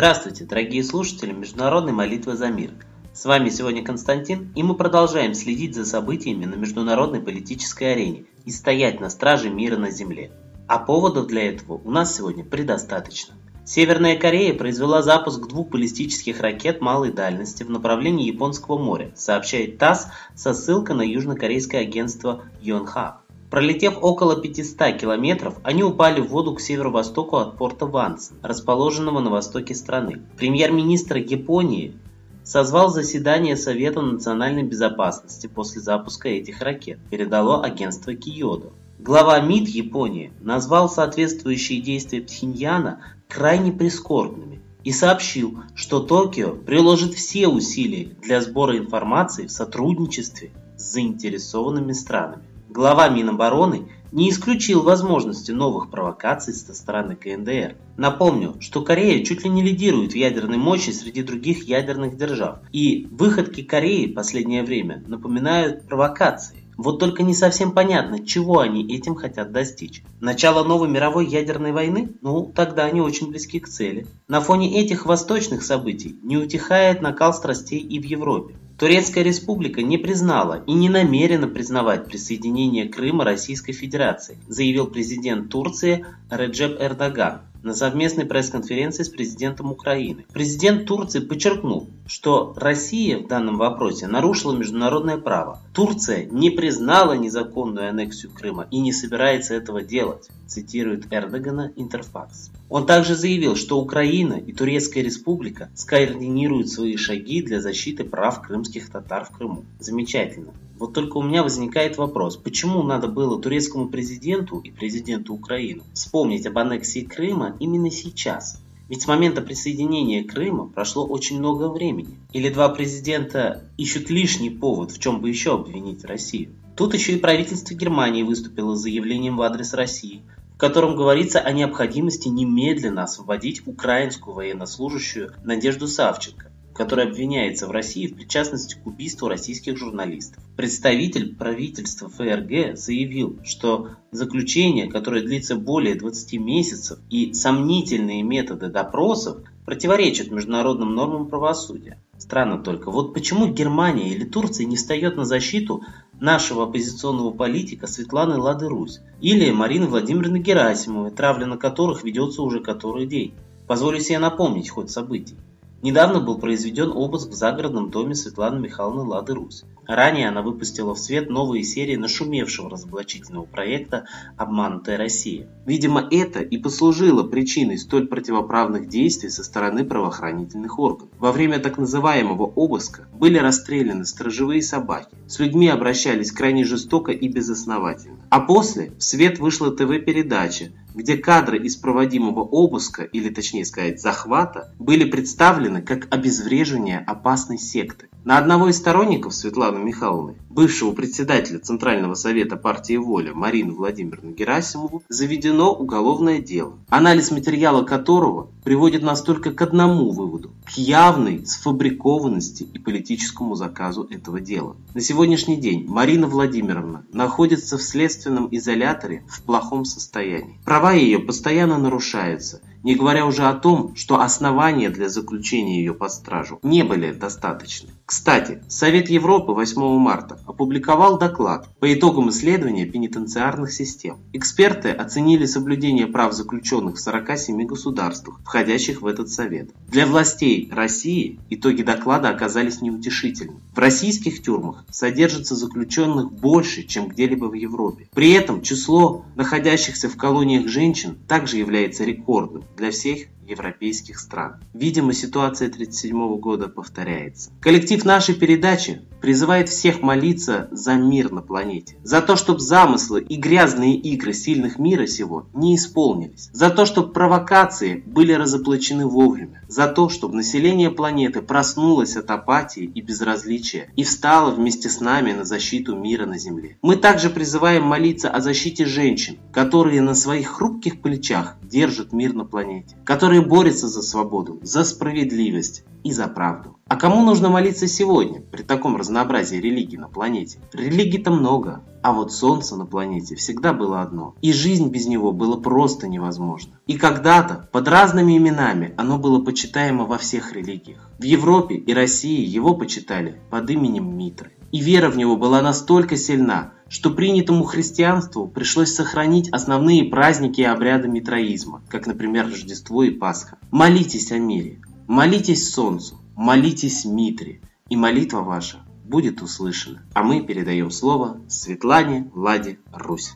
Здравствуйте, дорогие слушатели Международной молитвы за мир. С вами сегодня Константин, и мы продолжаем следить за событиями на международной политической арене и стоять на страже мира на Земле. А поводов для этого у нас сегодня предостаточно. Северная Корея произвела запуск двух баллистических ракет малой дальности в направлении Японского моря, сообщает ТАСС со ссылкой на южнокорейское агентство Йонхап. Пролетев около 500 километров, они упали в воду к северо-востоку от порта Ванс, расположенного на востоке страны. Премьер-министр Японии созвал заседание Совета национальной безопасности после запуска этих ракет, передало агентство Киодо. Глава МИД Японии назвал соответствующие действия Пхеньяна крайне прискорбными и сообщил, что Токио приложит все усилия для сбора информации в сотрудничестве с заинтересованными странами. Глава Минобороны не исключил возможности новых провокаций со стороны КНДР. Напомню, что Корея чуть ли не лидирует в ядерной мощи среди других ядерных держав, и выходки Кореи в последнее время напоминают провокации. Вот только не совсем понятно, чего они этим хотят достичь. Начало новой мировой ядерной войны? Ну, тогда они очень близки к цели. На фоне этих восточных событий не утихает накал страстей и в Европе. Турецкая республика не признала и не намерена признавать присоединение Крыма Российской Федерации, заявил президент Турции Реджеп Эрдоган на совместной пресс-конференции с президентом Украины. Президент Турции подчеркнул, что Россия в данном вопросе нарушила международное право. Турция не признала незаконную аннексию Крыма и не собирается этого делать, цитирует Эрдогана Интерфакс. Он также заявил, что Украина и Турецкая республика скоординируют свои шаги для защиты прав крымских татар в Крыму. Замечательно. Вот только у меня возникает вопрос, почему надо было турецкому президенту и президенту Украины вспомнить об аннексии Крыма именно сейчас? Ведь с момента присоединения Крыма прошло очень много времени. Или два президента ищут лишний повод, в чем бы еще обвинить Россию. Тут еще и правительство Германии выступило с заявлением в адрес России, котором говорится о необходимости немедленно освободить украинскую военнослужащую Надежду Савченко, который обвиняется в России в причастности к убийству российских журналистов. Представитель правительства ФРГ заявил, что заключение, которое длится более 20 месяцев, и сомнительные методы допросов противоречат международным нормам правосудия. Странно только, вот почему Германия или Турция не встает на защиту нашего оппозиционного политика Светланы Лады-Русь или Марины Владимировны Герасимовой, травля на которых ведется уже который день. Позволю себе напомнить ход событий. Недавно был произведен обыск в загородном доме Светланы Михайловны Лады Русь. Ранее она выпустила в свет новые серии нашумевшего разоблачительного проекта «Обманутая Россия». Видимо, это и послужило причиной столь противоправных действий со стороны правоохранительных органов. Во время так называемого обыска были расстреляны сторожевые собаки. С людьми обращались крайне жестоко и безосновательно. А после в свет вышла ТВ-передача, где кадры из проводимого обыска, или точнее сказать захвата, были представлены как обезвреживание опасной секты. На одного из сторонников Светланы Михайловны, бывшего председателя Центрального совета партии «Воля» Марину Владимировну Герасимову, заведено уголовное дело, анализ материала которого приводит нас только к одному выводу – к явной сфабрикованности и политическому заказу этого дела. На сегодняшний день Марина Владимировна находится в следственном изоляторе в плохом состоянии. Права ее постоянно нарушаются, не говоря уже о том, что основания для заключения ее под стражу не были достаточны. Кстати, Совет Европы 8 марта опубликовал доклад по итогам исследования пенитенциарных систем. Эксперты оценили соблюдение прав заключенных в 47 государствах, входящих в этот совет. Для властей России итоги доклада оказались неутешительными. В российских тюрьмах содержится заключенных больше, чем где-либо в Европе. При этом число находящихся в колониях женщин также является рекордным для всех европейских стран. Видимо, ситуация 1937 года повторяется. Коллектив нашей передачи призывает всех молиться за мир на планете. За то, чтобы замыслы и грязные игры сильных мира сего не исполнились. За то, чтобы провокации были разоплачены вовремя. За то, чтобы население планеты проснулось от апатии и безразличия и встало вместе с нами на защиту мира на Земле. Мы также призываем молиться о защите женщин, которые на своих хрупких плечах держат мир на планете. Которые которые борются за свободу, за справедливость и за правду. А кому нужно молиться сегодня, при таком разнообразии религий на планете? Религий-то много, а вот солнце на планете всегда было одно, и жизнь без него было просто невозможна. И когда-то, под разными именами, оно было почитаемо во всех религиях. В Европе и России его почитали под именем Митры. И вера в него была настолько сильна, что принятому христианству пришлось сохранить основные праздники и обряды митроизма, как, например, Рождество и Пасха. Молитесь о мире, молитесь солнцу, молитесь Митре, и молитва ваша будет услышана. А мы передаем слово Светлане Ладе Русь.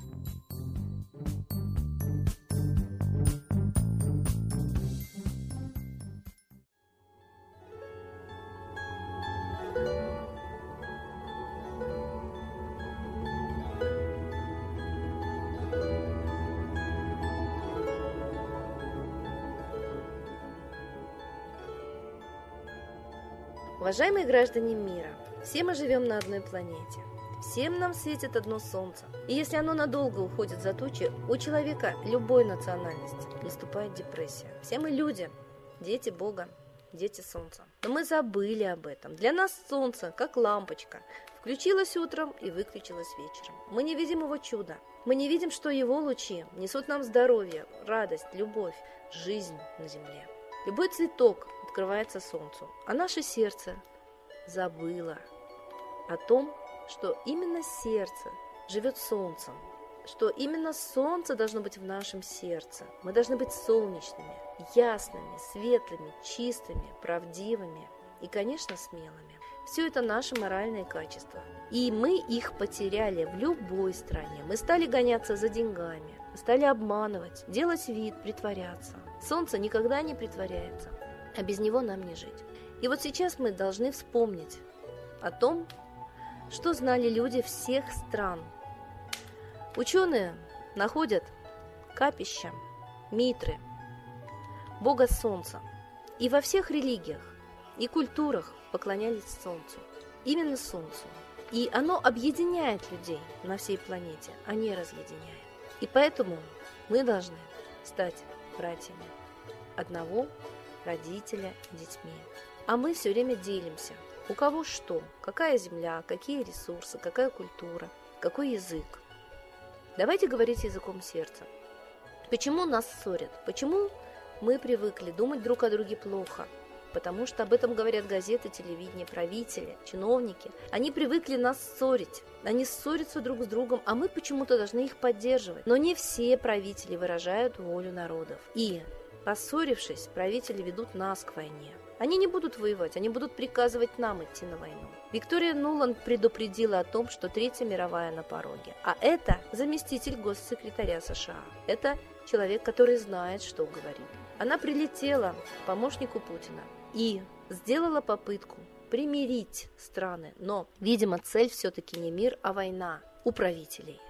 Уважаемые граждане мира, все мы живем на одной планете. Всем нам светит одно солнце. И если оно надолго уходит за тучи, у человека любой национальности наступает депрессия. Все мы люди, дети Бога, дети солнца. Но мы забыли об этом. Для нас солнце, как лампочка, включилось утром и выключилось вечером. Мы не видим его чуда. Мы не видим, что его лучи несут нам здоровье, радость, любовь, жизнь на земле. Любой цветок открывается солнцу, а наше сердце забыло о том, что именно сердце живет солнцем, что именно солнце должно быть в нашем сердце. Мы должны быть солнечными, ясными, светлыми, чистыми, правдивыми и, конечно, смелыми. Все это наши моральные качества. И мы их потеряли в любой стране. Мы стали гоняться за деньгами, стали обманывать, делать вид, притворяться. Солнце никогда не притворяется, а без него нам не жить. И вот сейчас мы должны вспомнить о том, что знали люди всех стран. Ученые находят капища, митры, бога солнца. И во всех религиях и культурах поклонялись солнцу. Именно солнцу. И оно объединяет людей на всей планете, а не разъединяет. И поэтому мы должны стать братьями одного родителя детьми. А мы все время делимся. У кого что, какая земля, какие ресурсы, какая культура, какой язык. Давайте говорить языком сердца. Почему нас ссорят? Почему мы привыкли думать друг о друге плохо? Потому что об этом говорят газеты, телевидение, правители, чиновники. Они привыкли нас ссорить. Они ссорятся друг с другом, а мы почему-то должны их поддерживать. Но не все правители выражают волю народов. И Поссорившись, правители ведут нас к войне. Они не будут воевать, они будут приказывать нам идти на войну. Виктория Нуланд предупредила о том, что Третья мировая на пороге. А это заместитель госсекретаря США. Это человек, который знает, что говорит. Она прилетела к помощнику Путина и сделала попытку примирить страны. Но, видимо, цель все-таки не мир, а война у правителей.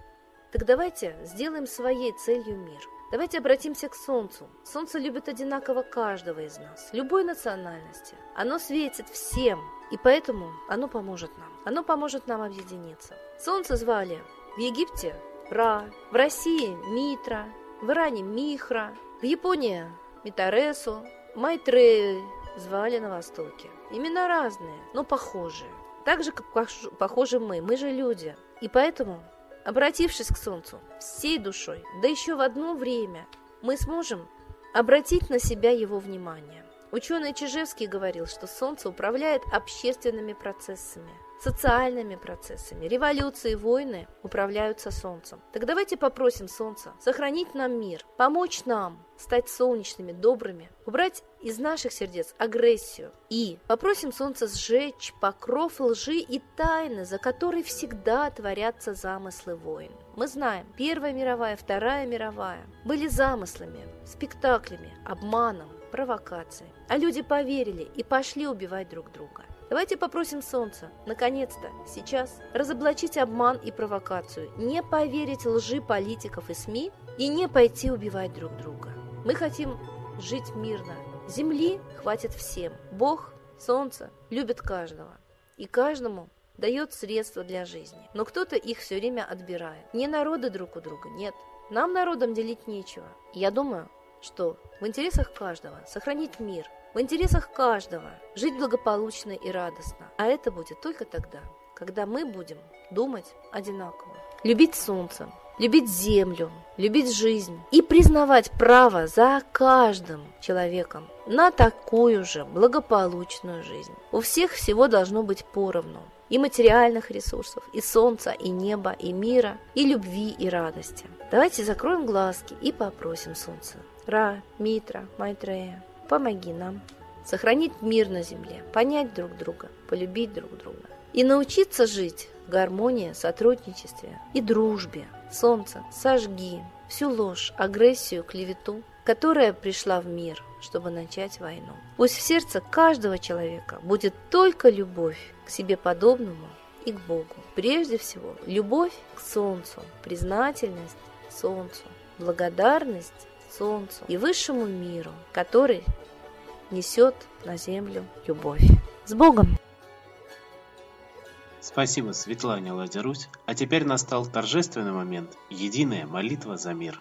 Так давайте сделаем своей целью мир. Давайте обратимся к Солнцу. Солнце любит одинаково каждого из нас, любой национальности. Оно светит всем, и поэтому оно поможет нам. Оно поможет нам объединиться. Солнце звали в Египте Ра, в России Митра, в Иране Михра, в Японии Митаресу, Майтрею звали на Востоке. Имена разные, но похожие. Так же, как похожи мы. Мы же люди. И поэтому Обратившись к Солнцу всей душой, да еще в одно время, мы сможем обратить на себя его внимание. Ученый Чижевский говорил, что Солнце управляет общественными процессами – социальными процессами. Революции, войны управляются Солнцем. Так давайте попросим Солнца сохранить нам мир, помочь нам стать солнечными, добрыми, убрать из наших сердец агрессию и попросим Солнце сжечь покров лжи и тайны, за которой всегда творятся замыслы войн. Мы знаем, Первая мировая, Вторая мировая были замыслами, спектаклями, обманом, провокацией. А люди поверили и пошли убивать друг друга. Давайте попросим Солнца, наконец-то, сейчас, разоблачить обман и провокацию, не поверить лжи политиков и СМИ и не пойти убивать друг друга. Мы хотим жить мирно. Земли хватит всем. Бог, Солнце любит каждого. И каждому дает средства для жизни. Но кто-то их все время отбирает. Не народы друг у друга, нет. Нам народам делить нечего. Я думаю, что в интересах каждого сохранить мир, в интересах каждого жить благополучно и радостно. А это будет только тогда, когда мы будем думать одинаково. Любить солнце, любить землю, любить жизнь и признавать право за каждым человеком на такую же благополучную жизнь. У всех всего должно быть поровну. И материальных ресурсов, и солнца, и неба, и мира, и любви, и радости. Давайте закроем глазки и попросим солнце. Ра, Митра, Майтрея, помоги нам сохранить мир на земле, понять друг друга, полюбить друг друга и научиться жить в гармонии, сотрудничестве и дружбе. Солнце, сожги всю ложь, агрессию, клевету, которая пришла в мир, чтобы начать войну. Пусть в сердце каждого человека будет только любовь к себе подобному и к Богу. Прежде всего, любовь к Солнцу, признательность Солнцу, благодарность Солнцу и высшему миру, который несет на землю любовь. С Богом! Спасибо Светлане Ладерусь. А теперь настал торжественный момент – единая молитва за мир.